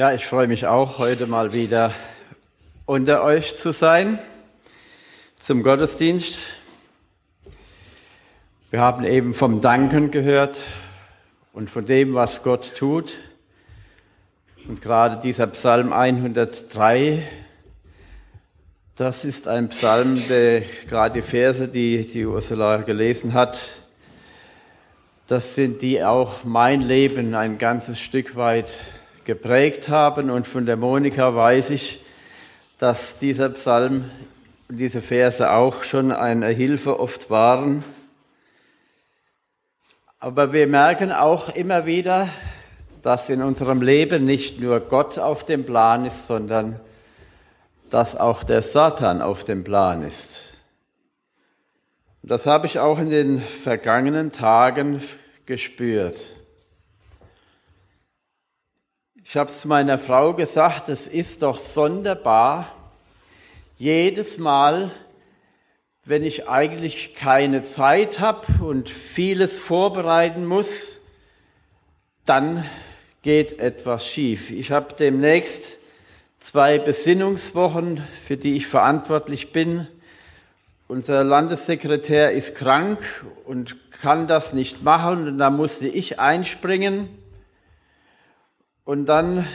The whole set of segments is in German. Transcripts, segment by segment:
Ja, ich freue mich auch, heute mal wieder unter euch zu sein zum Gottesdienst. Wir haben eben vom Danken gehört und von dem, was Gott tut. Und gerade dieser Psalm 103, das ist ein Psalm, der gerade die Verse, die die Ursula gelesen hat, das sind die auch mein Leben ein ganzes Stück weit geprägt haben. Und von der Monika weiß ich, dass dieser Psalm und diese Verse auch schon eine Hilfe oft waren. Aber wir merken auch immer wieder, dass in unserem Leben nicht nur Gott auf dem Plan ist, sondern dass auch der Satan auf dem Plan ist. Und das habe ich auch in den vergangenen Tagen gespürt. Ich habe es meiner Frau gesagt, es ist doch sonderbar, jedes Mal, wenn ich eigentlich keine Zeit habe und vieles vorbereiten muss, dann geht etwas schief. Ich habe demnächst zwei Besinnungswochen, für die ich verantwortlich bin. Unser Landessekretär ist krank und kann das nicht machen und da musste ich einspringen. Und dann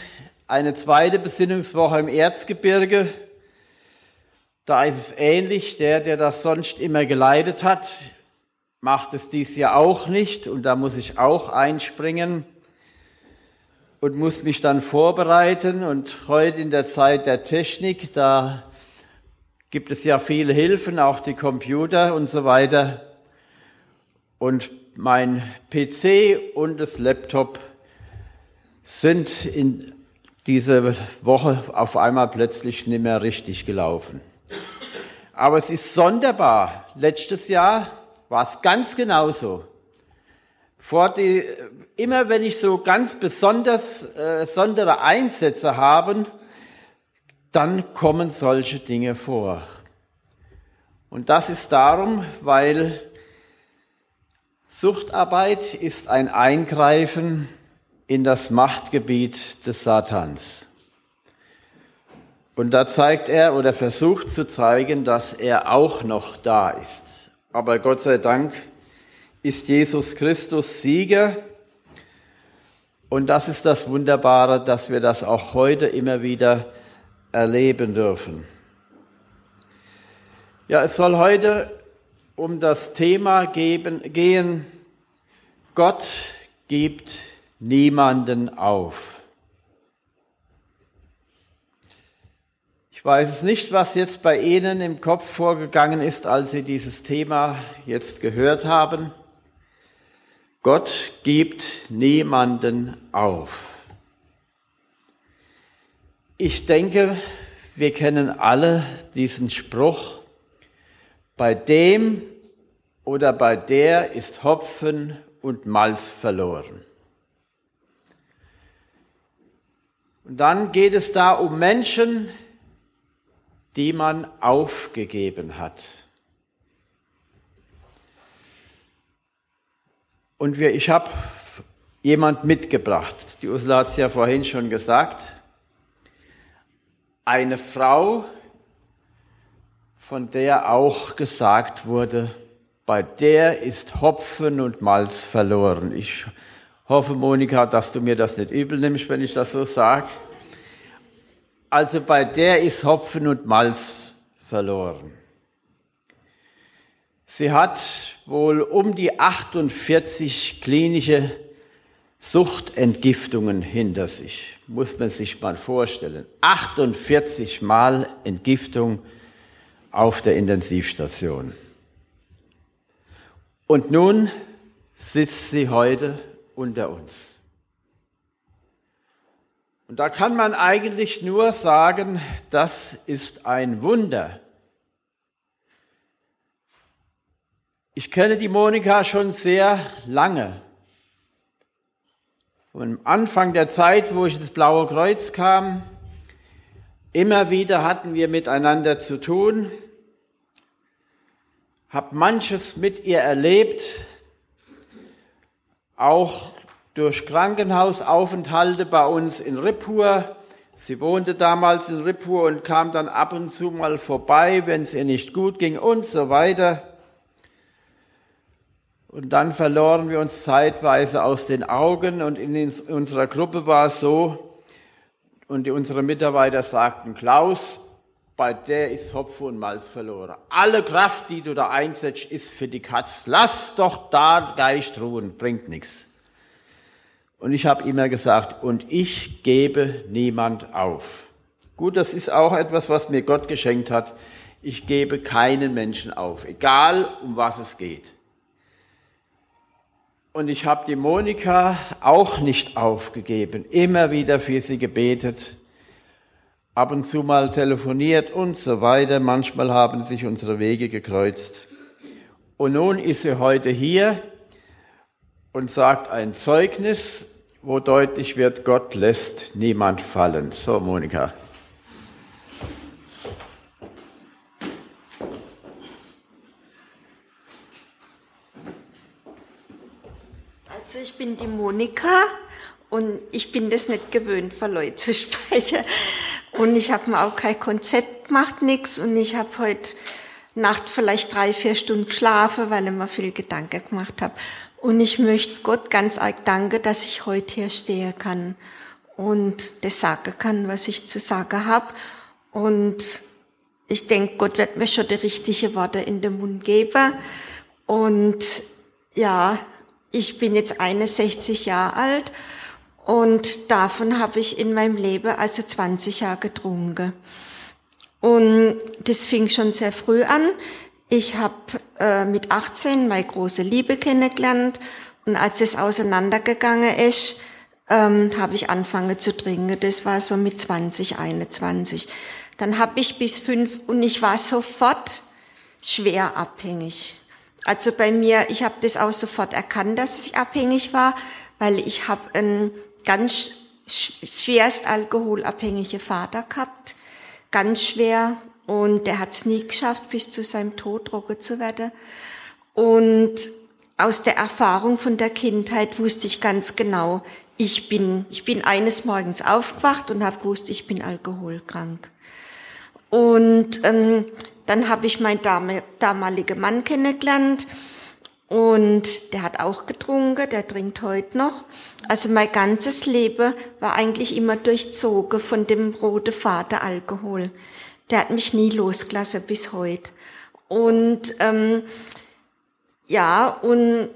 eine zweite Besinnungswoche im Erzgebirge. Da ist es ähnlich. Der, der das sonst immer geleitet hat, macht es dies Jahr auch nicht. Und da muss ich auch einspringen und muss mich dann vorbereiten. Und heute in der Zeit der Technik, da gibt es ja viele Hilfen, auch die Computer und so weiter. Und mein PC und das Laptop sind in dieser Woche auf einmal plötzlich nicht mehr richtig gelaufen. Aber es ist sonderbar. Letztes Jahr war es ganz genauso. Vor die, immer wenn ich so ganz besonders äh, sondere Einsätze habe, dann kommen solche Dinge vor. Und das ist darum, weil Suchtarbeit ist ein Eingreifen in das Machtgebiet des Satans. Und da zeigt er oder versucht zu zeigen, dass er auch noch da ist. Aber Gott sei Dank ist Jesus Christus Sieger. Und das ist das Wunderbare, dass wir das auch heute immer wieder erleben dürfen. Ja, es soll heute um das Thema geben, gehen, Gott gibt niemanden auf. Ich weiß es nicht, was jetzt bei Ihnen im Kopf vorgegangen ist, als Sie dieses Thema jetzt gehört haben. Gott gibt niemanden auf. Ich denke, wir kennen alle diesen Spruch, bei dem oder bei der ist Hopfen und Malz verloren. Und dann geht es da um Menschen, die man aufgegeben hat. Und wir, ich habe jemand mitgebracht. Die Ursula hat es ja vorhin schon gesagt. Eine Frau, von der auch gesagt wurde, bei der ist Hopfen und Malz verloren. Ich hoffe, Monika, dass du mir das nicht übel nimmst, wenn ich das so sage. Also bei der ist Hopfen und Malz verloren. Sie hat wohl um die 48 klinische Suchtentgiftungen hinter sich. Muss man sich mal vorstellen. 48 Mal Entgiftung auf der Intensivstation. Und nun sitzt sie heute unter uns. Und da kann man eigentlich nur sagen, das ist ein Wunder. Ich kenne die Monika schon sehr lange. Vom Anfang der Zeit, wo ich ins Blaue Kreuz kam, immer wieder hatten wir miteinander zu tun, habe manches mit ihr erlebt, auch durch Krankenhausaufenthalte bei uns in Rippur. Sie wohnte damals in Rippur und kam dann ab und zu mal vorbei, wenn es ihr nicht gut ging und so weiter. Und dann verloren wir uns zeitweise aus den Augen und in unserer Gruppe war es so, und unsere Mitarbeiter sagten, Klaus, bei der ist Hopfen und Malz verloren. Alle Kraft, die du da einsetzt, ist für die Katz. Lass doch da Geist ruhen, bringt nichts. Und ich habe immer gesagt, und ich gebe niemand auf. Gut, das ist auch etwas, was mir Gott geschenkt hat. Ich gebe keinen Menschen auf, egal um was es geht. Und ich habe die Monika auch nicht aufgegeben, immer wieder für sie gebetet, ab und zu mal telefoniert und so weiter. Manchmal haben sich unsere Wege gekreuzt. Und nun ist sie heute hier und sagt ein Zeugnis, wo deutlich wird, Gott lässt niemand fallen. So, Monika. Also ich bin die Monika und ich bin das nicht gewöhnt, vor Leuten zu sprechen. Und ich habe mir auch kein Konzept gemacht, nix. Und ich habe heute Nacht vielleicht drei, vier Stunden geschlafen, weil ich mir viel Gedanken gemacht habe. Und ich möchte Gott ganz arg danken, dass ich heute hier stehen kann und das sagen kann, was ich zu sagen habe. Und ich denke, Gott wird mir schon die richtigen Worte in den Mund geben. Und ja, ich bin jetzt 61 Jahre alt und davon habe ich in meinem Leben also 20 Jahre getrunken. Und das fing schon sehr früh an. Ich habe äh, mit 18 meine große Liebe kennengelernt und als es auseinandergegangen ist, ähm, habe ich angefangen zu trinken. Das war so mit 20, 21. Dann habe ich bis fünf und ich war sofort schwer abhängig. Also bei mir, ich habe das auch sofort erkannt, dass ich abhängig war, weil ich habe einen ganz schwerst alkoholabhängige Vater gehabt, ganz schwer und der hat es nie geschafft, bis zu seinem Tod trocken zu werden. Und aus der Erfahrung von der Kindheit wusste ich ganz genau, ich bin, ich bin eines Morgens aufgewacht und habe gewusst, ich bin alkoholkrank. Und ähm, dann habe ich meinen damaligen Mann kennengelernt und der hat auch getrunken, der trinkt heute noch. Also mein ganzes Leben war eigentlich immer durchzogen von dem roten Vater Alkohol der hat mich nie losgelassen bis heute. Und ähm, ja, und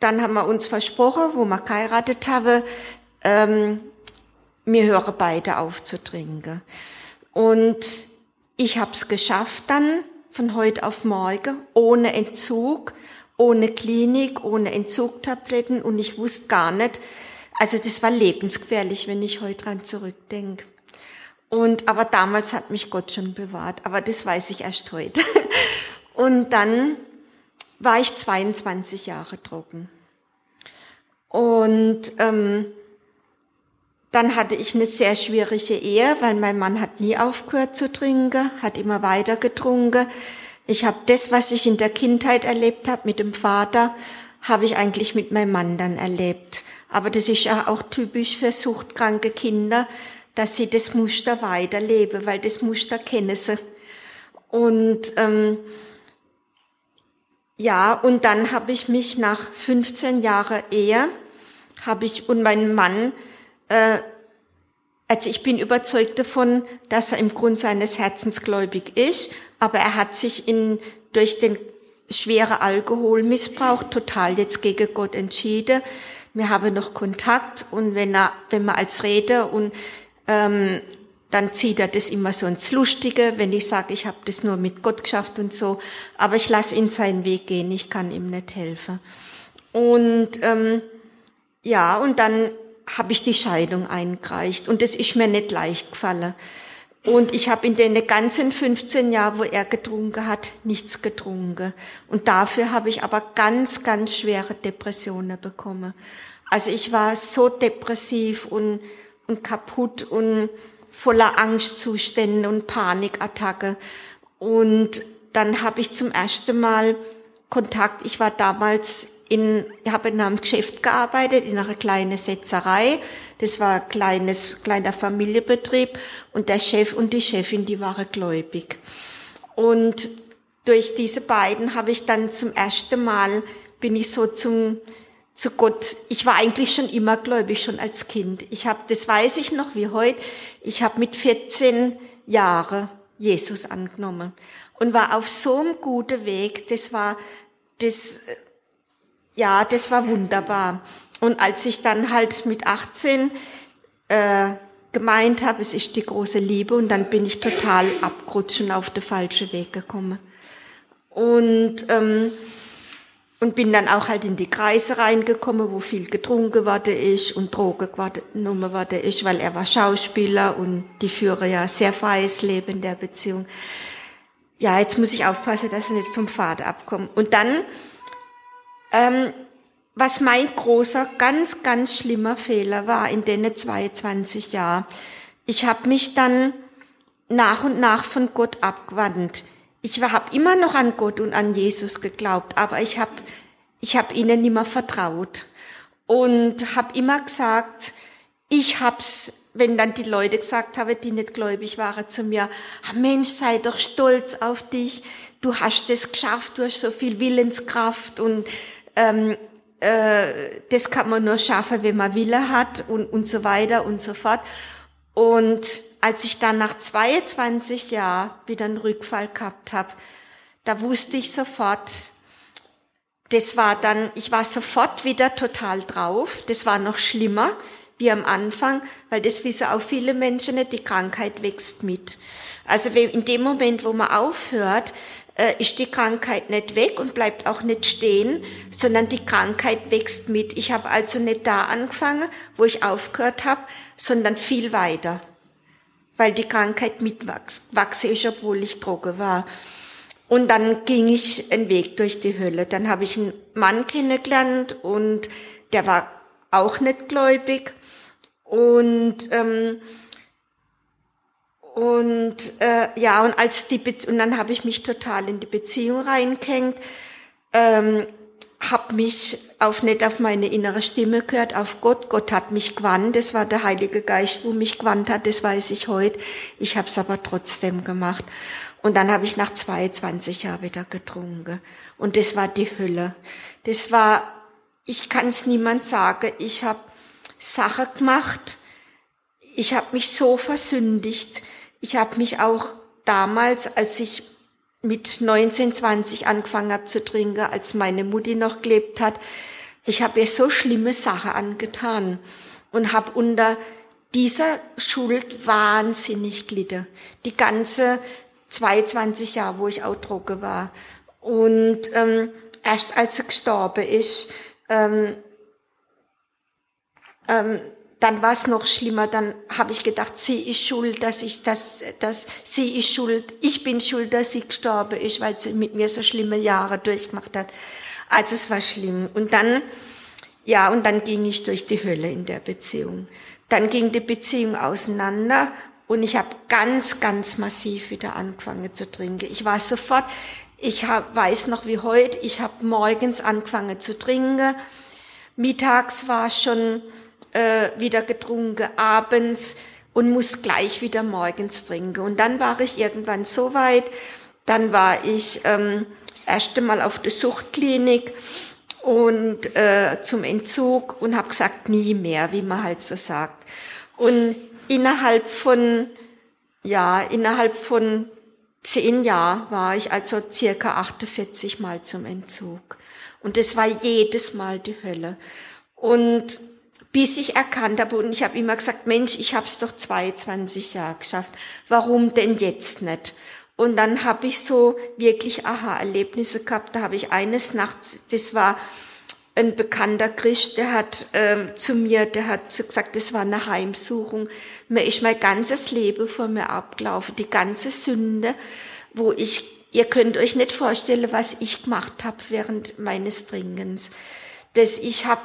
dann haben wir uns versprochen, wo wir geheiratet haben, ähm, wir hören beide auf zu trinken. Und ich habe es geschafft dann von heute auf morgen, ohne Entzug, ohne Klinik, ohne Entzugtabletten und ich wusste gar nicht, also das war lebensgefährlich, wenn ich heute dran zurückdenke. Und, aber damals hat mich Gott schon bewahrt, aber das weiß ich erst heute. Und dann war ich 22 Jahre trocken. Und ähm, dann hatte ich eine sehr schwierige Ehe, weil mein Mann hat nie aufgehört zu trinken, hat immer weiter getrunken. Ich habe das, was ich in der Kindheit erlebt habe mit dem Vater, habe ich eigentlich mit meinem Mann dann erlebt. Aber das ist ja auch typisch für suchtkranke Kinder, dass sie das Muster weiterleben, weil das Muster kennen sie. Und ähm, ja, und dann habe ich mich nach 15 Jahren Ehe, habe ich und mein Mann, äh, also ich bin überzeugt davon, dass er im Grund seines Herzens gläubig ist, aber er hat sich in, durch den schweren Alkoholmissbrauch total jetzt gegen Gott entschieden. Wir haben noch Kontakt und wenn er, wenn wir als Rede und ähm, dann zieht er das immer so ins Lustige, wenn ich sage, ich habe das nur mit Gott geschafft und so. Aber ich lasse ihn seinen Weg gehen, ich kann ihm nicht helfen. Und ähm, ja, und dann habe ich die Scheidung eingereicht und das ist mir nicht leicht gefallen. Und ich habe in den ganzen 15 Jahren, wo er getrunken hat, nichts getrunken. Und dafür habe ich aber ganz, ganz schwere Depressionen bekommen. Also ich war so depressiv und und kaputt und voller Angstzustände und Panikattacke. Und dann habe ich zum ersten Mal Kontakt, ich war damals in, ich habe in einem Geschäft gearbeitet, in einer kleinen Setzerei. Das war ein kleines, kleiner Familienbetrieb und der Chef und die Chefin, die waren gläubig. Und durch diese beiden habe ich dann zum ersten Mal, bin ich so zum, zu Gott. Ich war eigentlich schon immer gläubig, schon als Kind. Ich habe, das weiß ich noch wie heute, ich habe mit 14 Jahren Jesus angenommen und war auf so einem guten Weg. Das war, das, ja, das war wunderbar. Und als ich dann halt mit 18 äh, gemeint habe, es ist die große Liebe, und dann bin ich total abgerutscht und auf den falschen Weg gekommen. Und ähm, und bin dann auch halt in die Kreise reingekommen, wo viel getrunken worden ist und Drogen genommen worden ist, weil er war Schauspieler und die führen ja sehr freies Leben in der Beziehung. Ja, jetzt muss ich aufpassen, dass ich nicht vom Vater abkomme. Und dann, ähm, was mein großer, ganz, ganz schlimmer Fehler war in den 22 Jahren, ich habe mich dann nach und nach von Gott abgewandt. Ich habe immer noch an Gott und an Jesus geglaubt, aber ich habe ich hab ihnen nicht vertraut und habe immer gesagt, ich hab's, wenn dann die Leute gesagt haben, die nicht gläubig waren zu mir, ah, Mensch, sei doch stolz auf dich, du hast es geschafft, du hast so viel Willenskraft und ähm, äh, das kann man nur schaffen, wenn man Wille hat und, und so weiter und so fort. Und als ich dann nach 22 Jahren wieder einen Rückfall gehabt habe, da wusste ich sofort, das war dann, ich war sofort wieder total drauf. Das war noch schlimmer wie am Anfang, weil das wissen auch viele Menschen nicht, die Krankheit wächst mit. Also in dem Moment, wo man aufhört, ist die Krankheit nicht weg und bleibt auch nicht stehen, sondern die Krankheit wächst mit. Ich habe also nicht da angefangen, wo ich aufgehört habe, sondern viel weiter weil die Krankheit mitwachse ich, obwohl ich Droge war. Und dann ging ich einen Weg durch die Hölle. Dann habe ich einen Mann kennengelernt und der war auch nicht gläubig. Und ähm, und äh, ja und als die Be und dann habe ich mich total in die Beziehung reingehängt. Ähm, habe mich auf nicht auf meine innere Stimme gehört, auf Gott. Gott hat mich gewandt. Das war der Heilige Geist, wo mich gewandt hat. Das weiß ich heute. Ich habe es aber trotzdem gemacht. Und dann habe ich nach 22 Jahren wieder getrunken. Und das war die Hölle. Das war, ich kann es niemand sagen. Ich habe Sache gemacht. Ich habe mich so versündigt. Ich habe mich auch damals, als ich mit 19, 20 angefangen habe zu trinken, als meine Mutti noch gelebt hat. Ich habe ihr so schlimme Sachen angetan und habe unter dieser Schuld wahnsinnig gelitten. Die ganze 22 Jahre, wo ich auch Droge war. Und ähm, erst als sie gestorben ist, ähm, ähm, dann war es noch schlimmer. Dann habe ich gedacht, sie ist schuld, dass ich das, dass sie ist schuld. Ich bin schuld, dass sie gestorben ist, weil sie mit mir so schlimme Jahre durchgemacht hat. Also es war schlimm. Und dann, ja, und dann ging ich durch die Hölle in der Beziehung. Dann ging die Beziehung auseinander und ich habe ganz, ganz massiv wieder angefangen zu trinken. Ich war sofort, ich hab, weiß noch wie heute, ich habe morgens angefangen zu trinken. Mittags war schon äh, wieder getrunken, abends und muss gleich wieder morgens trinken. Und dann war ich irgendwann so weit, dann war ich ähm, das erste Mal auf der Suchtklinik und äh, zum Entzug und habe gesagt, nie mehr, wie man halt so sagt. Und innerhalb von, ja, innerhalb von zehn Jahren war ich also circa 48 Mal zum Entzug. Und das war jedes Mal die Hölle. Und bis ich erkannt habe und ich habe immer gesagt, Mensch, ich habe es doch 22 Jahre geschafft, warum denn jetzt nicht? Und dann habe ich so wirklich Aha-Erlebnisse gehabt. Da habe ich eines Nachts, das war ein bekannter Christ, der hat ähm, zu mir, der hat so gesagt, das war eine Heimsuchung. Mir ist mein ganzes Leben vor mir abgelaufen, die ganze Sünde, wo ich, ihr könnt euch nicht vorstellen, was ich gemacht habe während meines Dringens. Das ich habe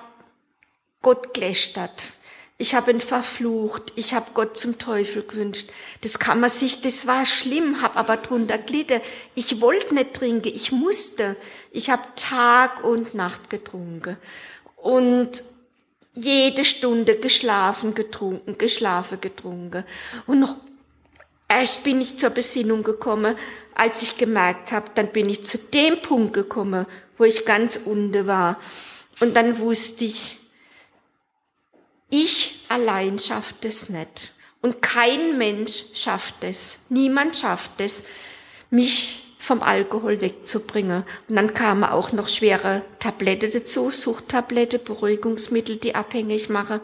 Gott gelästert. Ich habe ihn verflucht. Ich habe Gott zum Teufel gewünscht. Das kann man sich, das war schlimm, hab aber drunter gelitten. Ich wollte nicht trinken, ich musste. Ich habe Tag und Nacht getrunken. Und jede Stunde geschlafen, getrunken, geschlafen, getrunken. Und noch erst bin ich zur Besinnung gekommen, als ich gemerkt habe, dann bin ich zu dem Punkt gekommen, wo ich ganz unten war. Und dann wusste ich, ich allein schafft es nicht. Und kein Mensch schafft es. Niemand schafft es, mich vom Alkohol wegzubringen. Und dann kamen auch noch schwere Tablette dazu, Suchttablette, Beruhigungsmittel, die abhängig machen.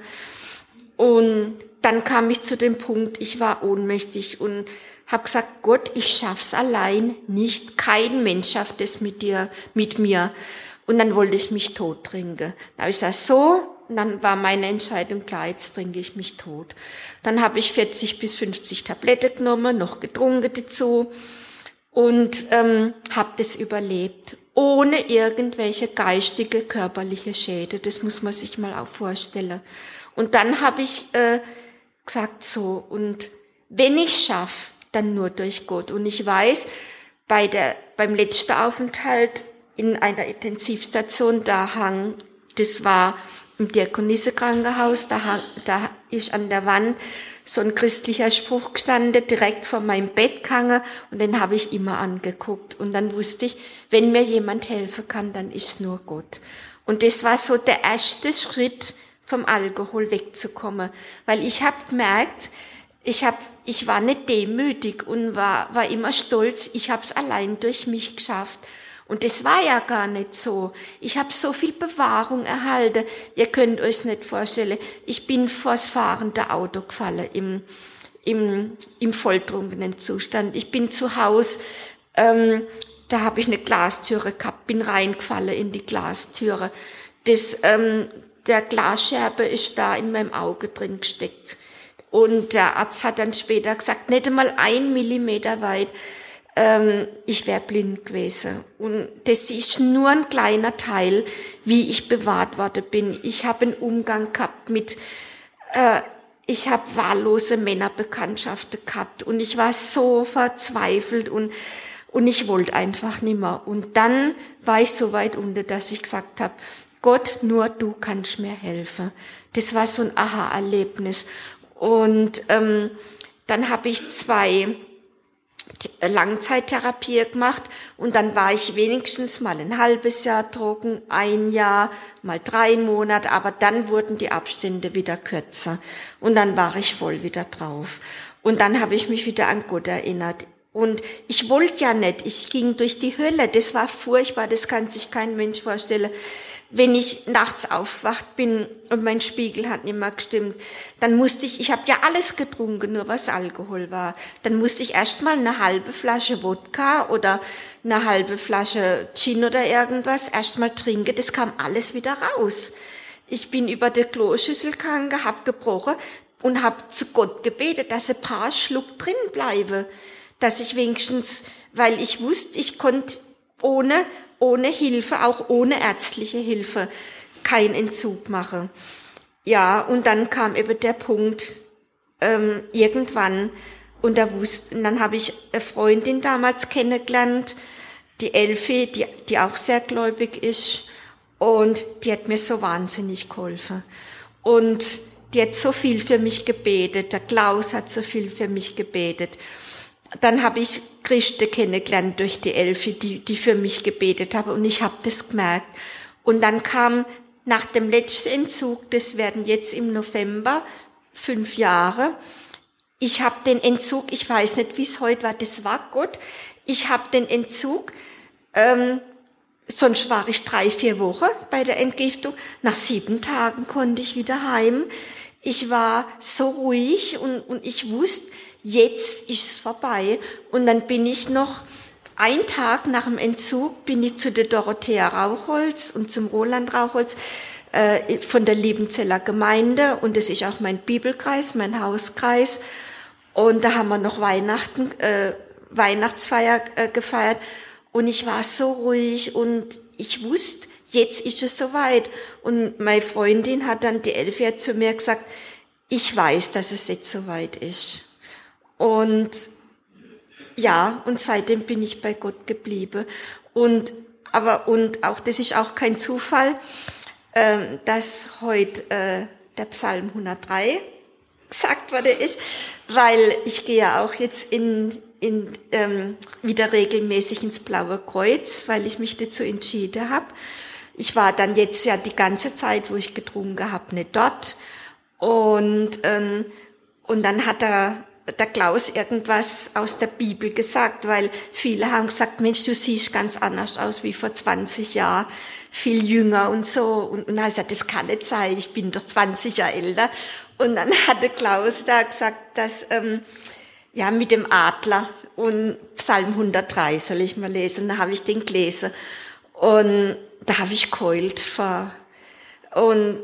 Und dann kam ich zu dem Punkt, ich war ohnmächtig und habe gesagt, Gott, ich schaff's allein nicht. Kein Mensch schafft es mit dir, mit mir. Und dann wollte ich mich tot trinken. Da habe ich gesagt, so, und dann war meine Entscheidung klar, jetzt trinke ich mich tot. Dann habe ich 40 bis 50 Tabletten genommen, noch getrunken dazu und ähm, habe das überlebt, ohne irgendwelche geistige, körperliche Schäden. Das muss man sich mal auch vorstellen. Und dann habe ich äh, gesagt, so, und wenn ich schaffe, dann nur durch Gott. Und ich weiß, bei der, beim letzten Aufenthalt in einer Intensivstation, da hang, das war im Diakonisse-Krankenhaus, da, da ist an der Wand so ein christlicher Spruch gestanden, direkt vor meinem Bett gehangen und den habe ich immer angeguckt. Und dann wusste ich, wenn mir jemand helfen kann, dann ist nur Gott. Und das war so der erste Schritt, vom Alkohol wegzukommen. Weil ich habe gemerkt, ich, hab, ich war nicht demütig und war, war immer stolz, ich habe es allein durch mich geschafft. Und das war ja gar nicht so. Ich habe so viel Bewahrung erhalten. Ihr könnt euch nicht vorstellen. Ich bin vors fahrende Auto gefallen im, im, im volltrunkenen Zustand. Ich bin zu Hause, ähm, da habe ich eine Glastüre gehabt, bin reingefallen in die Glastüre. Das, ähm, der Glasscherbe ist da in meinem Auge drin gesteckt. Und der Arzt hat dann später gesagt, nicht einmal ein Millimeter weit ähm, ich wäre blind gewesen. Und das ist nur ein kleiner Teil, wie ich bewahrt worden bin. Ich habe einen Umgang gehabt mit, äh, ich habe wahllose Männerbekanntschaften gehabt und ich war so verzweifelt und und ich wollte einfach nimmer. Und dann war ich so weit unter, dass ich gesagt habe, Gott, nur du kannst mir helfen. Das war so ein Aha-Erlebnis. Und ähm, dann habe ich zwei Langzeittherapie gemacht und dann war ich wenigstens mal ein halbes Jahr trocken, ein Jahr, mal drei Monate, aber dann wurden die Abstände wieder kürzer und dann war ich voll wieder drauf. Und dann habe ich mich wieder an Gott erinnert. Und ich wollte ja nicht, ich ging durch die Hölle, das war furchtbar, das kann sich kein Mensch vorstellen wenn ich nachts aufwacht bin und mein Spiegel hat nicht mehr gestimmt, dann musste ich, ich habe ja alles getrunken, nur was Alkohol war, dann musste ich erstmal eine halbe Flasche Wodka oder eine halbe Flasche Gin oder irgendwas erstmal trinken, das kam alles wieder raus. Ich bin über der Kloschüssel gegangen, hab gebrochen und hab zu Gott gebetet, dass ein paar Schluck drin bleibe, dass ich wenigstens, weil ich wusste, ich konnte ohne ohne Hilfe, auch ohne ärztliche Hilfe, kein Entzug mache. Ja, und dann kam eben der Punkt, ähm, irgendwann, und da wusste, und dann habe ich eine Freundin damals kennengelernt, die Elfi, die, die auch sehr gläubig ist, und die hat mir so wahnsinnig geholfen. Und die hat so viel für mich gebetet, der Klaus hat so viel für mich gebetet dann habe ich Christen kennengelernt durch die Elfi, die, die für mich gebetet haben und ich habe das gemerkt. Und dann kam nach dem letzten Entzug, das werden jetzt im November fünf Jahre, ich habe den Entzug, ich weiß nicht, wie es heute war, das war Gott, ich habe den Entzug, ähm, sonst war ich drei, vier Wochen bei der Entgiftung, nach sieben Tagen konnte ich wieder heim. Ich war so ruhig und, und ich wusste, jetzt ist es vorbei. Und dann bin ich noch ein Tag nach dem Entzug bin ich zu der Dorothea Rauchholz und zum Roland Rauchholz äh, von der Liebenzeller Gemeinde und das ist auch mein Bibelkreis, mein Hauskreis. Und da haben wir noch Weihnachten, äh, Weihnachtsfeier äh, gefeiert und ich war so ruhig und ich wusste, jetzt ist es soweit. Und meine Freundin hat dann, die Elfie hat zu mir gesagt, ich weiß, dass es jetzt soweit ist. Und ja, und seitdem bin ich bei Gott geblieben. Und aber und auch das ist auch kein Zufall, äh, dass heute äh, der Psalm 103 gesagt wurde ist, weil ich gehe ja auch jetzt in, in, ähm, wieder regelmäßig ins Blaue Kreuz, weil ich mich dazu entschieden habe. Ich war dann jetzt ja die ganze Zeit, wo ich getrunken habe, nicht dort. Und, ähm, und dann hat er der Klaus irgendwas aus der Bibel gesagt, weil viele haben gesagt, Mensch, du siehst ganz anders aus wie vor 20 Jahren, viel jünger und so. Und, und er hat gesagt, das kann nicht sein, ich bin doch 20 Jahre älter. Und dann hatte Klaus da gesagt, dass, ähm, ja, mit dem Adler und Psalm 103 soll ich mal lesen. Da habe ich den gelesen. Und da habe ich keult vor. Und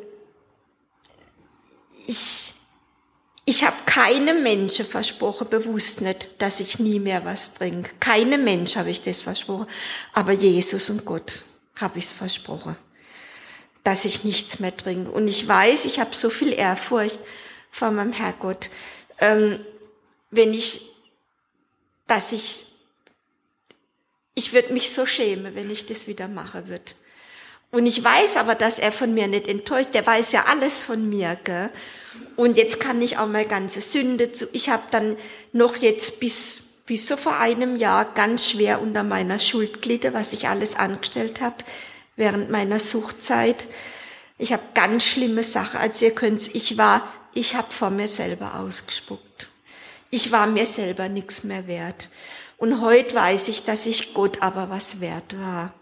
ich, ich habe keinem Menschen versprochen, bewusst nicht, dass ich nie mehr was trinke. Keinem Mensch habe ich das versprochen. Aber Jesus und Gott habe ich es versprochen dass ich nichts mehr trinke. Und ich weiß, ich habe so viel Ehrfurcht vor meinem Herrgott, ähm, wenn ich, dass ich, ich würde mich so schämen, wenn ich das wieder machen würde. Und ich weiß aber, dass er von mir nicht enttäuscht. Der weiß ja alles von mir, gell? Und jetzt kann ich auch meine ganze Sünde zu. Ich habe dann noch jetzt bis bis so vor einem Jahr ganz schwer unter meiner Schuld gelitten, was ich alles angestellt habe während meiner Suchtzeit. Ich habe ganz schlimme Sachen. Also ihr könnt, ich war, ich habe vor mir selber ausgespuckt. Ich war mir selber nichts mehr wert. Und heute weiß ich, dass ich Gott aber was wert war.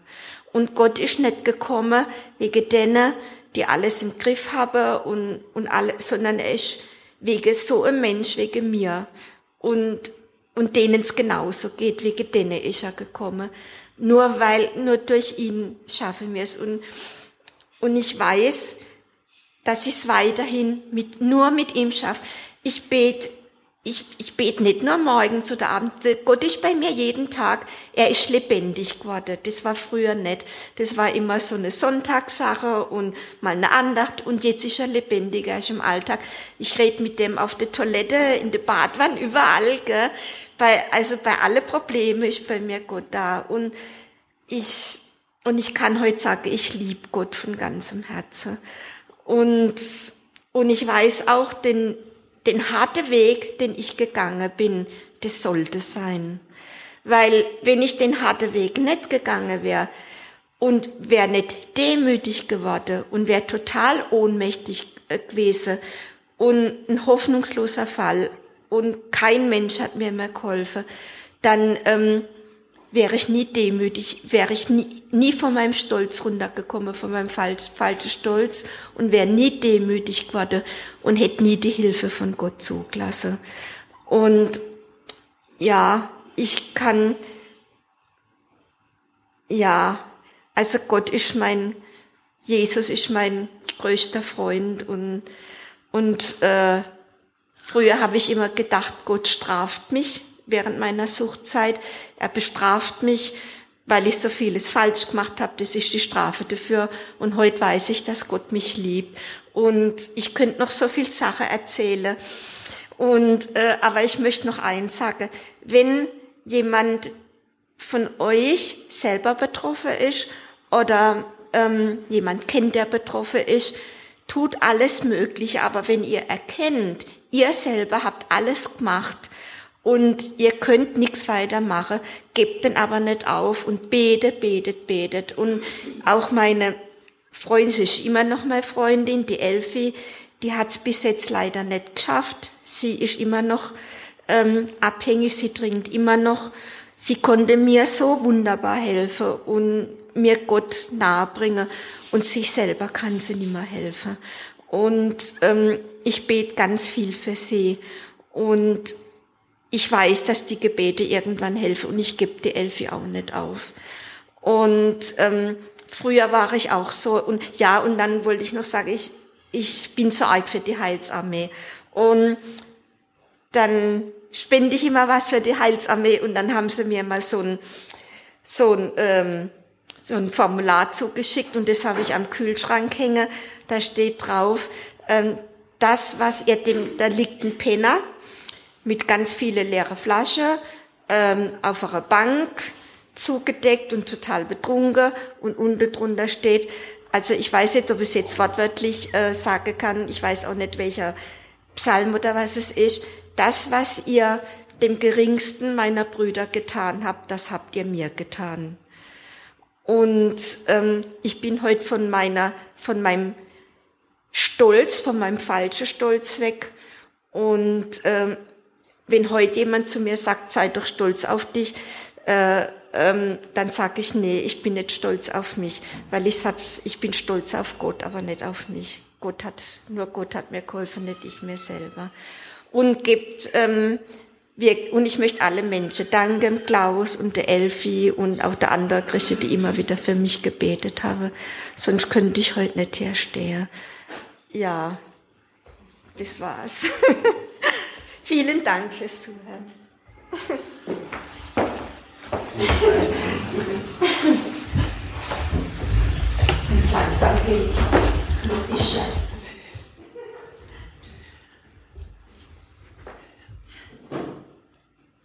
Und Gott ist nicht gekommen wegen denen, die alles im Griff haben und, und alle, sondern er ist wegen so ein Mensch, wegen mir. Und, und denen es genauso geht, wegen denen ist er gekommen. Nur weil, nur durch ihn schaffen wir es. Und, und ich weiß, dass ich es weiterhin mit, nur mit ihm schaffe. Ich bete, ich, ich bete nicht nur morgens oder abends. Gott ist bei mir jeden Tag. Er ist lebendig geworden. Das war früher nicht. Das war immer so eine Sonntagssache und mal eine Andacht. Und jetzt ist er lebendiger, er ist im Alltag. Ich rede mit dem auf der Toilette, in der Badwanne, überall. Gell? bei, also bei alle Probleme ist bei mir Gott da. Und ich, und ich kann heute sagen, ich liebe Gott von ganzem Herzen. Und, und ich weiß auch, den, den harten Weg, den ich gegangen bin, das sollte sein. Weil wenn ich den harten Weg nicht gegangen wäre und wäre nicht demütig geworden und wäre total ohnmächtig gewesen und ein hoffnungsloser Fall und kein Mensch hat mir mehr geholfen, dann ähm, wäre ich nie demütig, wäre ich nie, nie von meinem Stolz runtergekommen, von meinem falsch, falschen Stolz und wäre nie demütig geworden und hätte nie die Hilfe von Gott zugelassen. Und ja, ich kann, ja, also Gott ist mein, Jesus ist mein größter Freund und, und äh, Früher habe ich immer gedacht, Gott straft mich während meiner Suchtzeit. Er bestraft mich, weil ich so vieles falsch gemacht habe. Das ist die Strafe dafür. Und heute weiß ich, dass Gott mich liebt. Und ich könnte noch so viel Sache erzählen. Und äh, aber ich möchte noch eins sagen: Wenn jemand von euch selber betroffen ist oder ähm, jemand kennt, der betroffen ist, tut alles Mögliche. Aber wenn ihr erkennt, Ihr selber habt alles gemacht und ihr könnt nichts weitermachen, gebt den aber nicht auf und betet, betet, betet. Und auch meine Freundin, sie ist immer noch meine Freundin, die Elfi, die hat es bis jetzt leider nicht geschafft. Sie ist immer noch ähm, abhängig, sie trinkt immer noch. Sie konnte mir so wunderbar helfen und mir Gott nahebringen und sich selber kann sie nicht mehr helfen. Und ähm, ich bete ganz viel für sie. Und ich weiß, dass die Gebete irgendwann helfen und ich gebe die Elfi auch nicht auf. Und ähm, früher war ich auch so und ja, und dann wollte ich noch sagen, ich, ich bin zu alt für die Heilsarmee. Und dann spende ich immer was für die Heilsarmee und dann haben sie mir mal so ein, so ein, ähm, so ein Formular zugeschickt und das habe ich am Kühlschrank hängen. Da steht drauf, ähm, das, was ihr dem, da liegt ein Penner mit ganz viele leere Flaschen ähm, auf einer Bank zugedeckt und total betrunken und unten drunter steht, also ich weiß jetzt, ob ich es jetzt wortwörtlich äh, sagen kann, ich weiß auch nicht, welcher Psalm oder was es ist, das, was ihr dem geringsten meiner Brüder getan habt, das habt ihr mir getan. Und ähm, ich bin heute von meiner, von meinem Stolz, von meinem falschen Stolz weg. Und ähm, wenn heute jemand zu mir sagt, sei doch stolz auf dich, äh, ähm, dann sage ich, nee, ich bin nicht stolz auf mich, weil ich hab's, ich bin stolz auf Gott, aber nicht auf mich. Gott hat, nur Gott hat mir geholfen, nicht ich mir selber. Und gibt, ähm, wir, und ich möchte alle Menschen danken, Klaus und der Elfi und auch der andere Christen, die immer wieder für mich gebetet haben. Sonst könnte ich heute nicht herstehen. Ja, das war's. Vielen Dank fürs Zuhören. Langsam. Ich.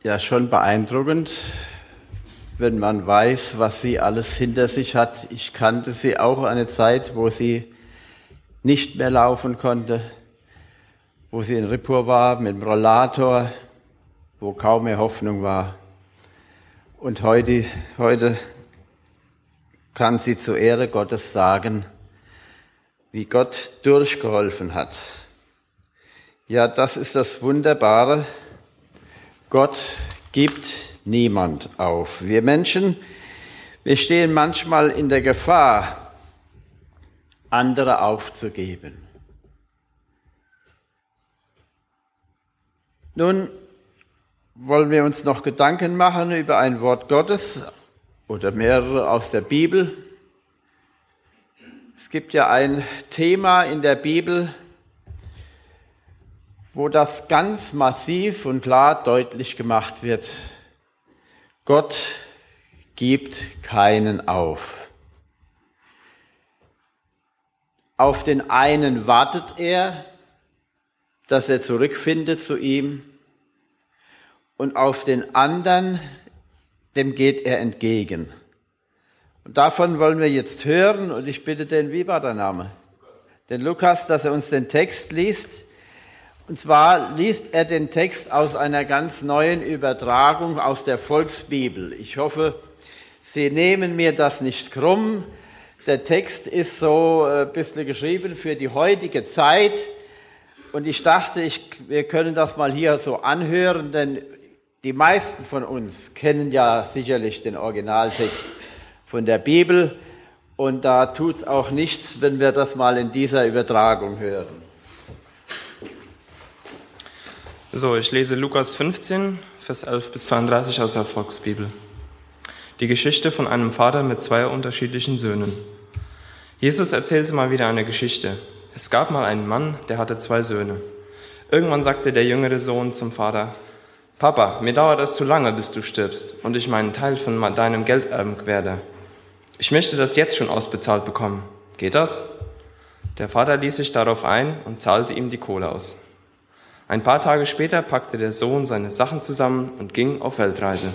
Ja, schon beeindruckend, wenn man weiß, was sie alles hinter sich hat. Ich kannte sie auch eine Zeit, wo sie nicht mehr laufen konnte, wo sie in Rippur war mit dem Rollator, wo kaum mehr Hoffnung war. Und heute, heute kann sie zur Ehre Gottes sagen, wie Gott durchgeholfen hat. Ja, das ist das Wunderbare. Gott gibt niemand auf. Wir Menschen, wir stehen manchmal in der Gefahr, andere aufzugeben. Nun, wollen wir uns noch Gedanken machen über ein Wort Gottes oder mehrere aus der Bibel. Es gibt ja ein Thema in der Bibel, wo das ganz massiv und klar deutlich gemacht wird. Gott gibt keinen auf. Auf den einen wartet er, dass er zurückfindet zu ihm und auf den anderen, dem geht er entgegen. Und davon wollen wir jetzt hören und ich bitte den, wie war der Name? Den Lukas, dass er uns den Text liest. Und zwar liest er den Text aus einer ganz neuen Übertragung aus der Volksbibel. Ich hoffe, Sie nehmen mir das nicht krumm. Der Text ist so ein bisschen geschrieben für die heutige Zeit. Und ich dachte, ich, wir können das mal hier so anhören, denn die meisten von uns kennen ja sicherlich den Originaltext von der Bibel und da tut es auch nichts, wenn wir das mal in dieser Übertragung hören. So, ich lese Lukas 15, Vers 11 bis 32 aus der Volksbibel. Die Geschichte von einem Vater mit zwei unterschiedlichen Söhnen. Jesus erzählte mal wieder eine Geschichte. Es gab mal einen Mann, der hatte zwei Söhne. Irgendwann sagte der jüngere Sohn zum Vater, Papa, mir dauert es zu lange, bis du stirbst und ich meinen Teil von deinem Geld erben werde. Ich möchte das jetzt schon ausbezahlt bekommen. Geht das? Der Vater ließ sich darauf ein und zahlte ihm die Kohle aus. Ein paar Tage später packte der Sohn seine Sachen zusammen und ging auf Weltreise.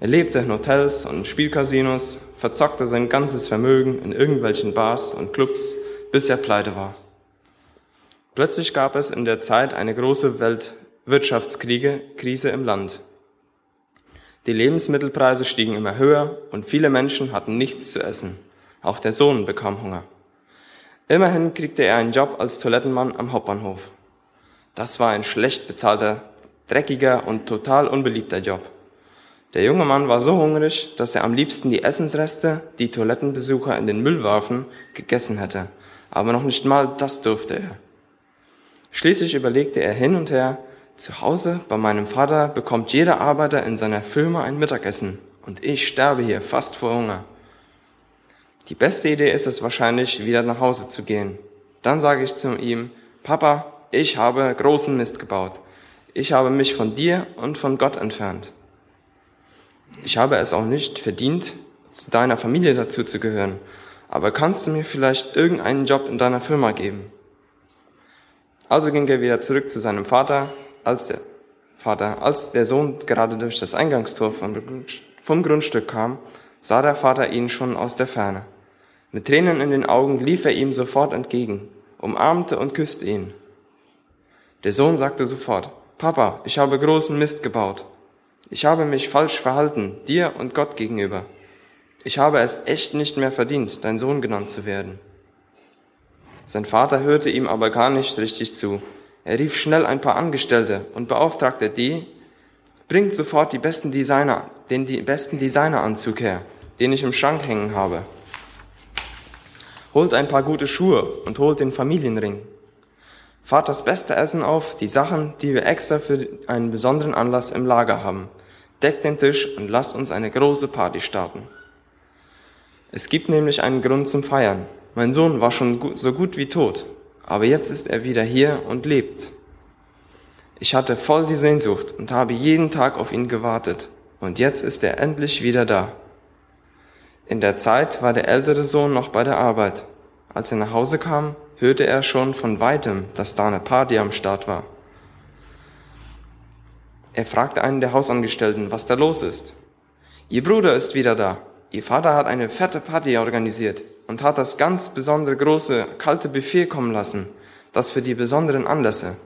Er lebte in Hotels und Spielcasinos, verzockte sein ganzes Vermögen in irgendwelchen Bars und Clubs, bis er pleite war. Plötzlich gab es in der Zeit eine große Welt Wirtschaftskriege, Krise im Land. Die Lebensmittelpreise stiegen immer höher und viele Menschen hatten nichts zu essen. Auch der Sohn bekam Hunger. Immerhin kriegte er einen Job als Toilettenmann am Hauptbahnhof. Das war ein schlecht bezahlter, dreckiger und total unbeliebter Job. Der junge Mann war so hungrig, dass er am liebsten die Essensreste, die Toilettenbesucher in den Müll warfen, gegessen hätte. Aber noch nicht mal das durfte er. Schließlich überlegte er hin und her, zu Hause bei meinem Vater bekommt jeder Arbeiter in seiner Firma ein Mittagessen und ich sterbe hier fast vor Hunger. Die beste Idee ist es wahrscheinlich, wieder nach Hause zu gehen. Dann sage ich zu ihm, Papa, ich habe großen Mist gebaut. Ich habe mich von dir und von Gott entfernt. Ich habe es auch nicht verdient, zu deiner Familie dazu zu gehören. Aber kannst du mir vielleicht irgendeinen Job in deiner Firma geben? Also ging er wieder zurück zu seinem Vater, als der Vater, als der Sohn gerade durch das Eingangstor vom Grundstück kam, sah der Vater ihn schon aus der Ferne. Mit Tränen in den Augen lief er ihm sofort entgegen, umarmte und küsste ihn. Der Sohn sagte sofort, Papa, ich habe großen Mist gebaut. Ich habe mich falsch verhalten, dir und Gott gegenüber. Ich habe es echt nicht mehr verdient, dein Sohn genannt zu werden. Sein Vater hörte ihm aber gar nicht richtig zu. Er rief schnell ein paar Angestellte und beauftragte die, bringt sofort die besten Designer, den die besten Designeranzug her, den ich im Schrank hängen habe. Holt ein paar gute Schuhe und holt den Familienring. Fahrt das beste Essen auf, die Sachen, die wir extra für einen besonderen Anlass im Lager haben. Deckt den Tisch und lasst uns eine große Party starten. Es gibt nämlich einen Grund zum Feiern. Mein Sohn war schon so gut wie tot, aber jetzt ist er wieder hier und lebt. Ich hatte voll die Sehnsucht und habe jeden Tag auf ihn gewartet, und jetzt ist er endlich wieder da. In der Zeit war der ältere Sohn noch bei der Arbeit. Als er nach Hause kam, hörte er schon von weitem, dass da eine Party am Start war. Er fragte einen der Hausangestellten, was da los ist. Ihr Bruder ist wieder da. Ihr Vater hat eine fette Party organisiert und hat das ganz besondere große kalte Buffet kommen lassen, das für die besonderen Anlässe.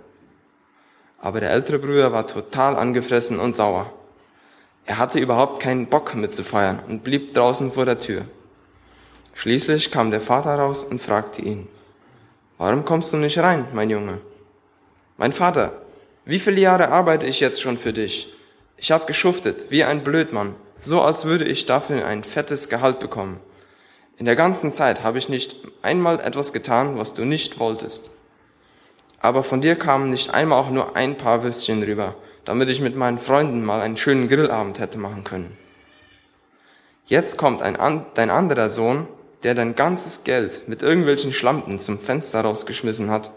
Aber der ältere Bruder war total angefressen und sauer. Er hatte überhaupt keinen Bock mitzufeiern und blieb draußen vor der Tür. Schließlich kam der Vater raus und fragte ihn, Warum kommst du nicht rein, mein Junge? Mein Vater, wie viele Jahre arbeite ich jetzt schon für dich? Ich habe geschuftet, wie ein Blödmann, so als würde ich dafür ein fettes Gehalt bekommen. In der ganzen Zeit habe ich nicht einmal etwas getan, was du nicht wolltest. Aber von dir kamen nicht einmal auch nur ein paar Würstchen rüber, damit ich mit meinen Freunden mal einen schönen Grillabend hätte machen können. Jetzt kommt ein, dein anderer Sohn, der dein ganzes Geld mit irgendwelchen Schlampen zum Fenster rausgeschmissen hat,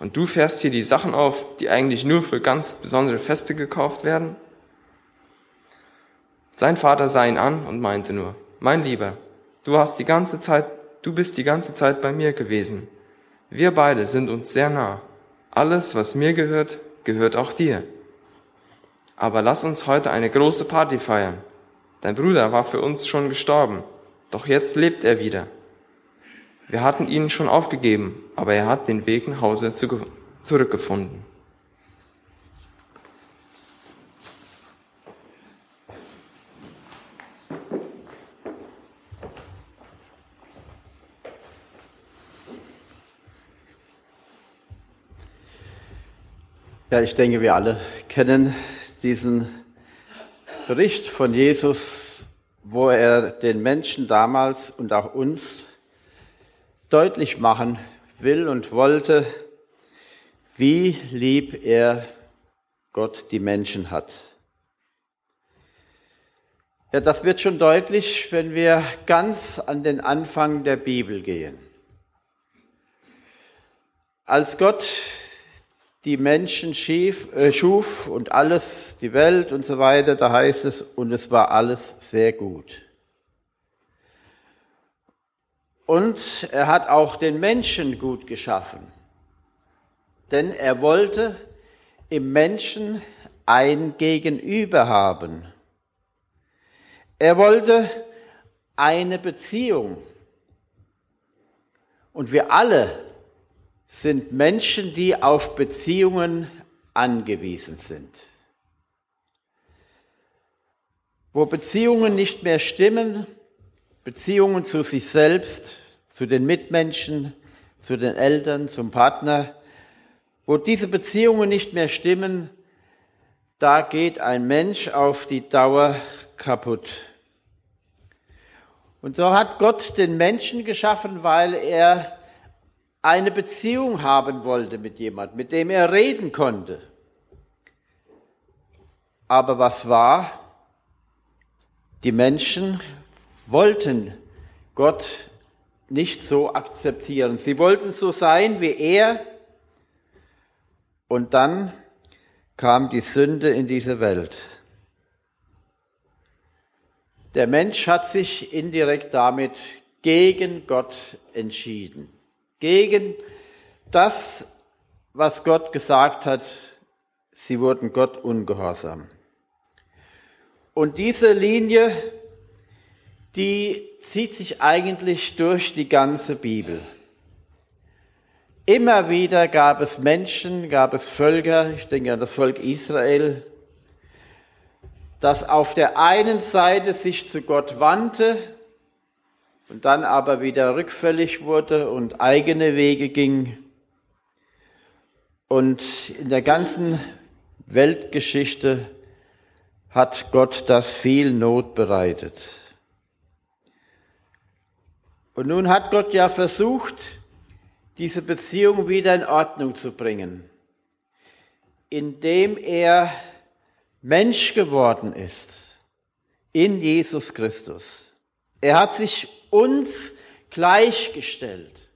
und du fährst hier die Sachen auf, die eigentlich nur für ganz besondere Feste gekauft werden? Sein Vater sah ihn an und meinte nur, mein Lieber, Du hast die ganze Zeit, du bist die ganze Zeit bei mir gewesen. Wir beide sind uns sehr nah. Alles, was mir gehört, gehört auch dir. Aber lass uns heute eine große Party feiern. Dein Bruder war für uns schon gestorben, doch jetzt lebt er wieder. Wir hatten ihn schon aufgegeben, aber er hat den Weg nach Hause zurückgefunden. Ja, ich denke, wir alle kennen diesen Bericht von Jesus, wo er den Menschen damals und auch uns deutlich machen will und wollte, wie lieb er Gott die Menschen hat. Ja, das wird schon deutlich, wenn wir ganz an den Anfang der Bibel gehen. Als Gott die Menschen schief, äh, schuf und alles, die Welt und so weiter, da heißt es, und es war alles sehr gut. Und er hat auch den Menschen gut geschaffen, denn er wollte im Menschen ein Gegenüber haben. Er wollte eine Beziehung. Und wir alle sind Menschen, die auf Beziehungen angewiesen sind. Wo Beziehungen nicht mehr stimmen, Beziehungen zu sich selbst, zu den Mitmenschen, zu den Eltern, zum Partner, wo diese Beziehungen nicht mehr stimmen, da geht ein Mensch auf die Dauer kaputt. Und so hat Gott den Menschen geschaffen, weil er eine Beziehung haben wollte mit jemand, mit dem er reden konnte. Aber was war? Die Menschen wollten Gott nicht so akzeptieren. Sie wollten so sein wie er. Und dann kam die Sünde in diese Welt. Der Mensch hat sich indirekt damit gegen Gott entschieden gegen das, was Gott gesagt hat, sie wurden Gott ungehorsam. Und diese Linie, die zieht sich eigentlich durch die ganze Bibel. Immer wieder gab es Menschen, gab es Völker, ich denke an das Volk Israel, das auf der einen Seite sich zu Gott wandte und dann aber wieder rückfällig wurde und eigene Wege ging. Und in der ganzen Weltgeschichte hat Gott das viel Not bereitet. Und nun hat Gott ja versucht, diese Beziehung wieder in Ordnung zu bringen, indem er Mensch geworden ist in Jesus Christus. Er hat sich uns gleichgestellt.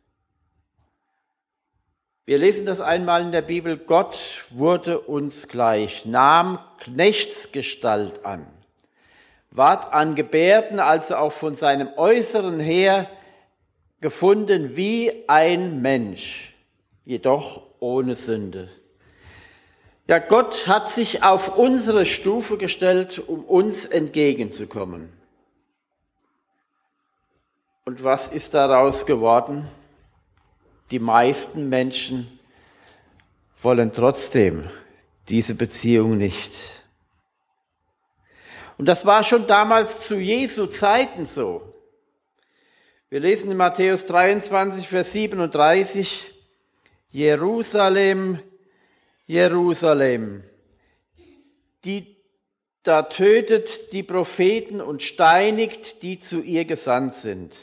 Wir lesen das einmal in der Bibel, Gott wurde uns gleich, nahm Knechtsgestalt an, ward an Gebärden, also auch von seinem Äußeren her, gefunden wie ein Mensch, jedoch ohne Sünde. Ja, Gott hat sich auf unsere Stufe gestellt, um uns entgegenzukommen. Und was ist daraus geworden? Die meisten Menschen wollen trotzdem diese Beziehung nicht. Und das war schon damals zu Jesu Zeiten so. Wir lesen in Matthäus 23, Vers 37, Jerusalem, Jerusalem, die da tötet die Propheten und steinigt, die zu ihr gesandt sind.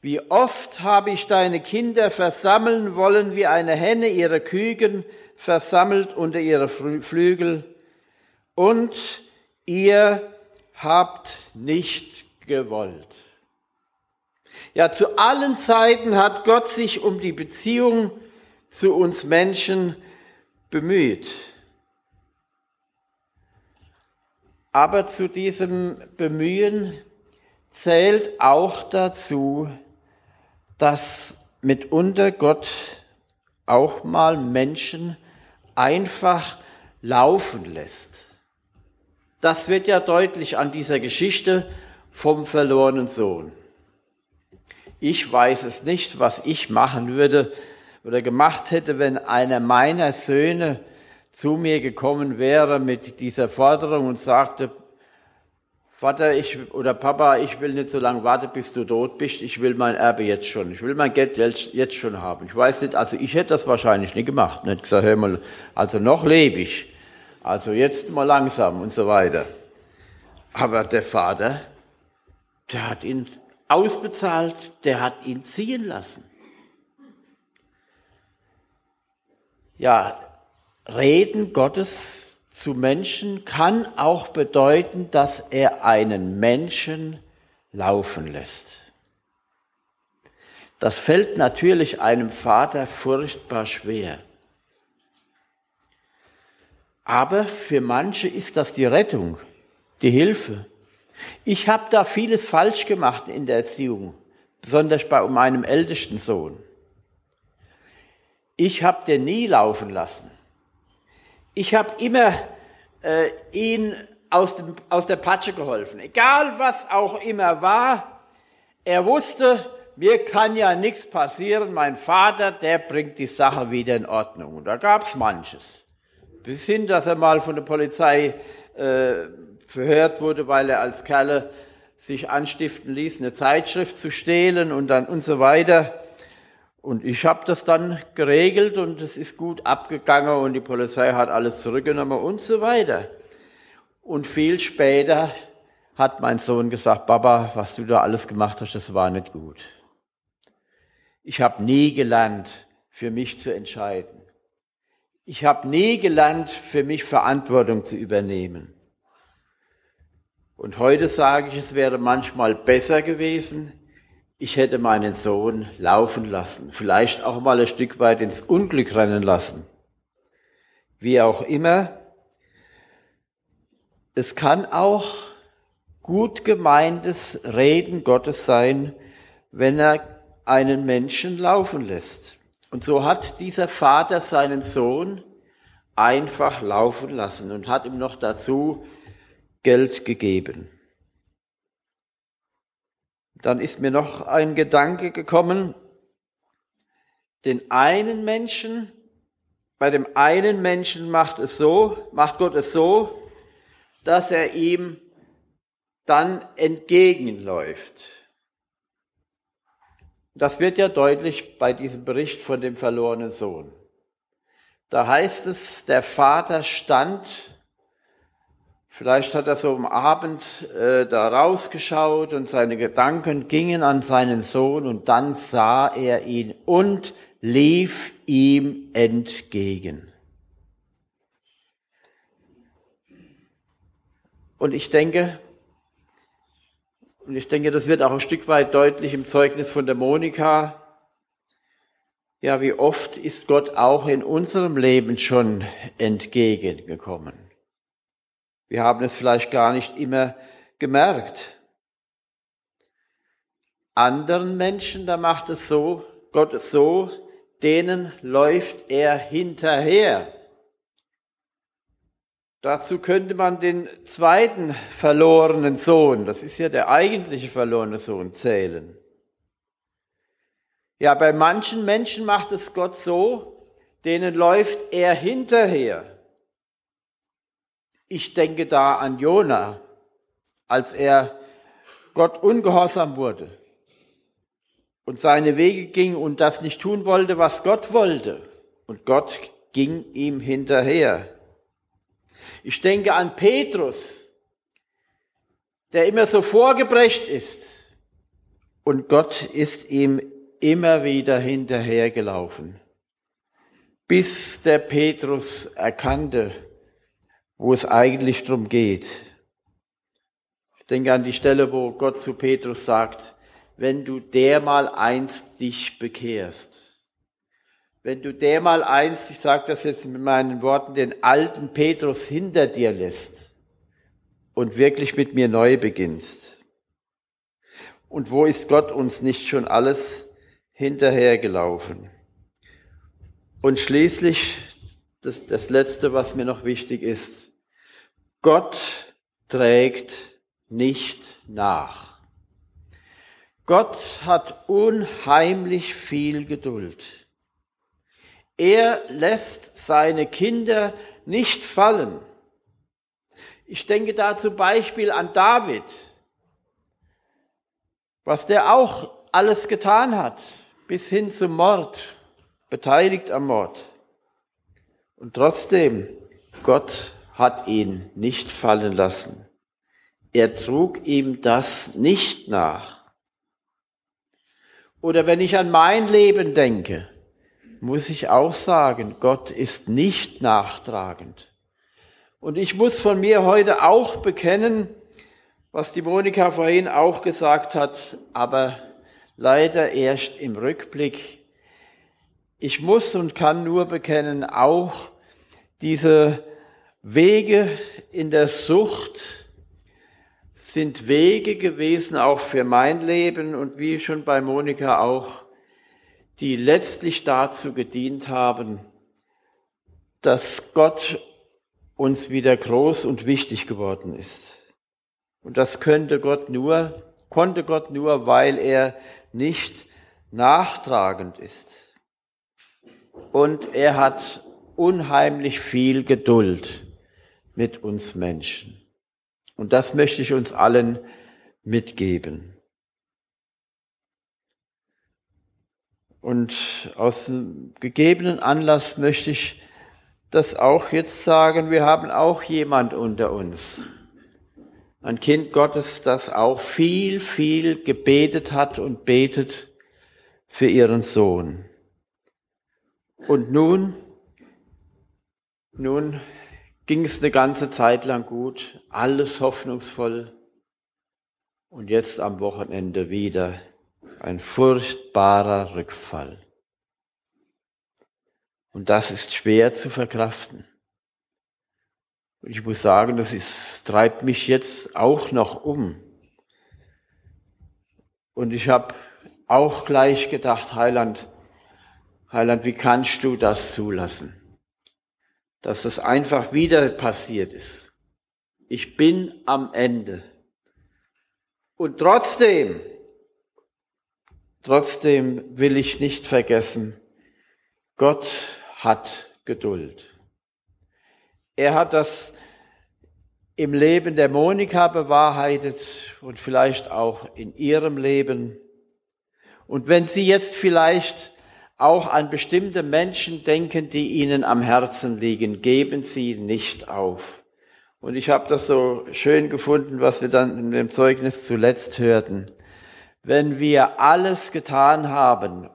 Wie oft habe ich deine Kinder versammeln wollen, wie eine Henne ihre Küken versammelt unter ihre Flügel, und ihr habt nicht gewollt. Ja, zu allen Zeiten hat Gott sich um die Beziehung zu uns Menschen bemüht. Aber zu diesem Bemühen zählt auch dazu, dass mitunter Gott auch mal Menschen einfach laufen lässt. Das wird ja deutlich an dieser Geschichte vom verlorenen Sohn. Ich weiß es nicht, was ich machen würde oder gemacht hätte, wenn einer meiner Söhne zu mir gekommen wäre mit dieser Forderung und sagte, Vater, ich oder Papa, ich will nicht so lange warten, bis du tot bist. Ich will mein Erbe jetzt schon. Ich will mein Geld jetzt schon haben. Ich weiß nicht, also ich hätte das wahrscheinlich nicht gemacht. Nicht gesagt, hör mal, also noch lebe ich. Also jetzt mal langsam und so weiter. Aber der Vater, der hat ihn ausbezahlt, der hat ihn ziehen lassen. Ja, Reden Gottes zu Menschen kann auch bedeuten, dass er einen Menschen laufen lässt. Das fällt natürlich einem Vater furchtbar schwer. Aber für manche ist das die Rettung, die Hilfe. Ich habe da vieles falsch gemacht in der Erziehung, besonders bei meinem ältesten Sohn. Ich habe den nie laufen lassen. Ich habe immer äh, ihn aus, dem, aus der Patsche geholfen, egal was auch immer war. Er wusste, mir kann ja nichts passieren. Mein Vater, der bringt die Sache wieder in Ordnung. Und da gab's manches. Bis hin, dass er mal von der Polizei äh, verhört wurde, weil er als Kerle sich anstiften ließ, eine Zeitschrift zu stehlen und dann und so weiter. Und ich habe das dann geregelt und es ist gut abgegangen und die Polizei hat alles zurückgenommen und so weiter. Und viel später hat mein Sohn gesagt, Papa, was du da alles gemacht hast, das war nicht gut. Ich habe nie gelernt, für mich zu entscheiden. Ich habe nie gelernt, für mich Verantwortung zu übernehmen. Und heute sage ich, es wäre manchmal besser gewesen, ich hätte meinen Sohn laufen lassen, vielleicht auch mal ein Stück weit ins Unglück rennen lassen. Wie auch immer, es kann auch gut gemeintes Reden Gottes sein, wenn er einen Menschen laufen lässt. Und so hat dieser Vater seinen Sohn einfach laufen lassen und hat ihm noch dazu Geld gegeben. Dann ist mir noch ein Gedanke gekommen, den einen Menschen, bei dem einen Menschen macht es so, macht Gott es so, dass er ihm dann entgegenläuft. Das wird ja deutlich bei diesem Bericht von dem verlorenen Sohn. Da heißt es, der Vater stand, vielleicht hat er so am Abend äh, da rausgeschaut und seine Gedanken gingen an seinen Sohn und dann sah er ihn und lief ihm entgegen. Und ich denke, und ich denke, das wird auch ein Stück weit deutlich im Zeugnis von der Monika. Ja, wie oft ist Gott auch in unserem Leben schon entgegengekommen? Wir haben es vielleicht gar nicht immer gemerkt. Anderen Menschen, da macht es so, Gott es so, denen läuft er hinterher. Dazu könnte man den zweiten verlorenen Sohn, das ist ja der eigentliche verlorene Sohn, zählen. Ja, bei manchen Menschen macht es Gott so, denen läuft er hinterher. Ich denke da an Jona, als er Gott ungehorsam wurde und seine Wege ging und das nicht tun wollte, was Gott wollte. Und Gott ging ihm hinterher. Ich denke an Petrus, der immer so vorgebrecht ist. Und Gott ist ihm immer wieder hinterhergelaufen, bis der Petrus erkannte, wo es eigentlich drum geht. Ich denke an die Stelle, wo Gott zu Petrus sagt, wenn du dermal einst dich bekehrst wenn du der mal eins, ich sage das jetzt mit meinen Worten, den alten Petrus hinter dir lässt und wirklich mit mir neu beginnst. Und wo ist Gott uns nicht schon alles hinterhergelaufen? Und schließlich das, das Letzte, was mir noch wichtig ist. Gott trägt nicht nach. Gott hat unheimlich viel Geduld. Er lässt seine Kinder nicht fallen. Ich denke da zum Beispiel an David, was der auch alles getan hat, bis hin zum Mord, beteiligt am Mord. Und trotzdem, Gott hat ihn nicht fallen lassen. Er trug ihm das nicht nach. Oder wenn ich an mein Leben denke, muss ich auch sagen, Gott ist nicht nachtragend. Und ich muss von mir heute auch bekennen, was die Monika vorhin auch gesagt hat, aber leider erst im Rückblick. Ich muss und kann nur bekennen, auch diese Wege in der Sucht sind Wege gewesen, auch für mein Leben und wie schon bei Monika auch, die letztlich dazu gedient haben, dass Gott uns wieder groß und wichtig geworden ist. Und das könnte Gott nur, konnte Gott nur, weil er nicht nachtragend ist. Und er hat unheimlich viel Geduld mit uns Menschen. Und das möchte ich uns allen mitgeben. Und aus dem gegebenen Anlass möchte ich das auch jetzt sagen. Wir haben auch jemand unter uns. Ein Kind Gottes, das auch viel, viel gebetet hat und betet für ihren Sohn. Und nun, nun ging es eine ganze Zeit lang gut, alles hoffnungsvoll. Und jetzt am Wochenende wieder ein furchtbarer Rückfall. Und das ist schwer zu verkraften. Und ich muss sagen, das ist, treibt mich jetzt auch noch um. Und ich habe auch gleich gedacht, Heiland, Heiland, wie kannst du das zulassen? Dass das einfach wieder passiert ist. Ich bin am Ende. Und trotzdem, trotzdem will ich nicht vergessen, Gott hat Geduld. Er hat das im Leben der Monika bewahrheitet und vielleicht auch in ihrem Leben. Und wenn Sie jetzt vielleicht auch an bestimmte Menschen denken, die Ihnen am Herzen liegen, geben Sie nicht auf. Und ich habe das so schön gefunden, was wir dann in dem Zeugnis zuletzt hörten. Wenn wir alles getan haben,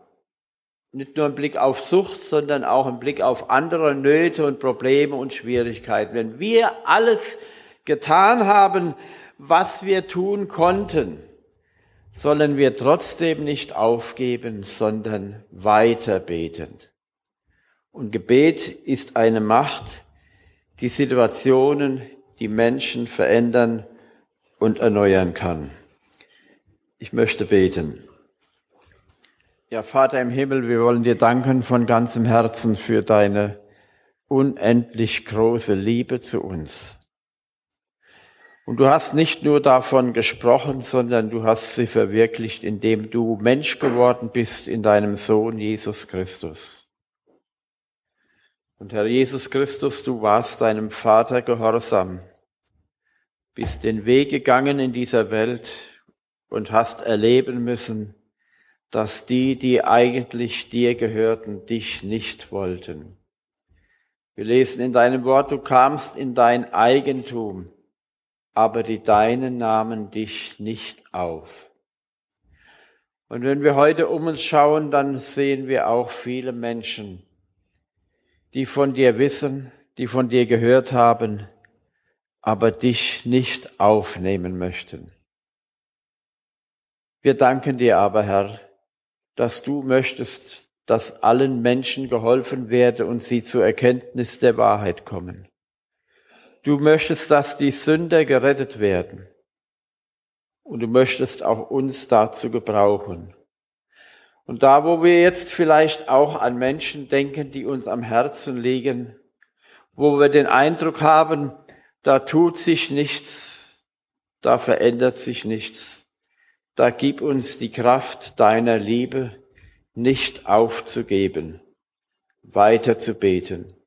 nicht nur im Blick auf Sucht, sondern auch im Blick auf andere Nöte und Probleme und Schwierigkeiten, wenn wir alles getan haben, was wir tun konnten, sollen wir trotzdem nicht aufgeben, sondern weiter beten. Und Gebet ist eine Macht, die Situationen, die Menschen verändern und erneuern kann. Ich möchte beten. Ja, Vater im Himmel, wir wollen dir danken von ganzem Herzen für deine unendlich große Liebe zu uns. Und du hast nicht nur davon gesprochen, sondern du hast sie verwirklicht, indem du Mensch geworden bist in deinem Sohn Jesus Christus. Und Herr Jesus Christus, du warst deinem Vater gehorsam, bist den Weg gegangen in dieser Welt und hast erleben müssen, dass die, die eigentlich dir gehörten, dich nicht wollten. Wir lesen in deinem Wort, du kamst in dein Eigentum aber die Deinen nahmen dich nicht auf. Und wenn wir heute um uns schauen, dann sehen wir auch viele Menschen, die von dir wissen, die von dir gehört haben, aber dich nicht aufnehmen möchten. Wir danken dir aber, Herr, dass du möchtest, dass allen Menschen geholfen werde und sie zur Erkenntnis der Wahrheit kommen. Du möchtest, dass die Sünder gerettet werden. Und du möchtest auch uns dazu gebrauchen. Und da, wo wir jetzt vielleicht auch an Menschen denken, die uns am Herzen liegen, wo wir den Eindruck haben, da tut sich nichts, da verändert sich nichts, da gib uns die Kraft deiner Liebe, nicht aufzugeben, weiter zu beten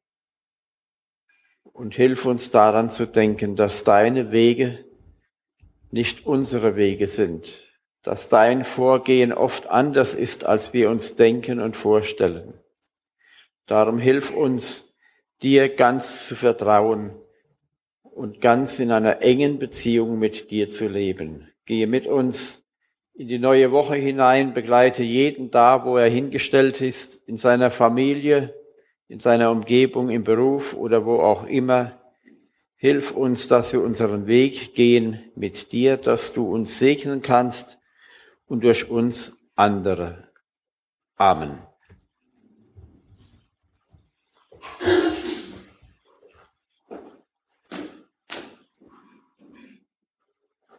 und hilf uns daran zu denken, dass deine Wege nicht unsere Wege sind, dass dein Vorgehen oft anders ist, als wir uns denken und vorstellen. Darum hilf uns, dir ganz zu vertrauen und ganz in einer engen Beziehung mit dir zu leben. Gehe mit uns in die neue Woche hinein, begleite jeden da, wo er hingestellt ist, in seiner Familie, in seiner Umgebung, im Beruf oder wo auch immer. Hilf uns, dass wir unseren Weg gehen mit dir, dass du uns segnen kannst und durch uns andere. Amen.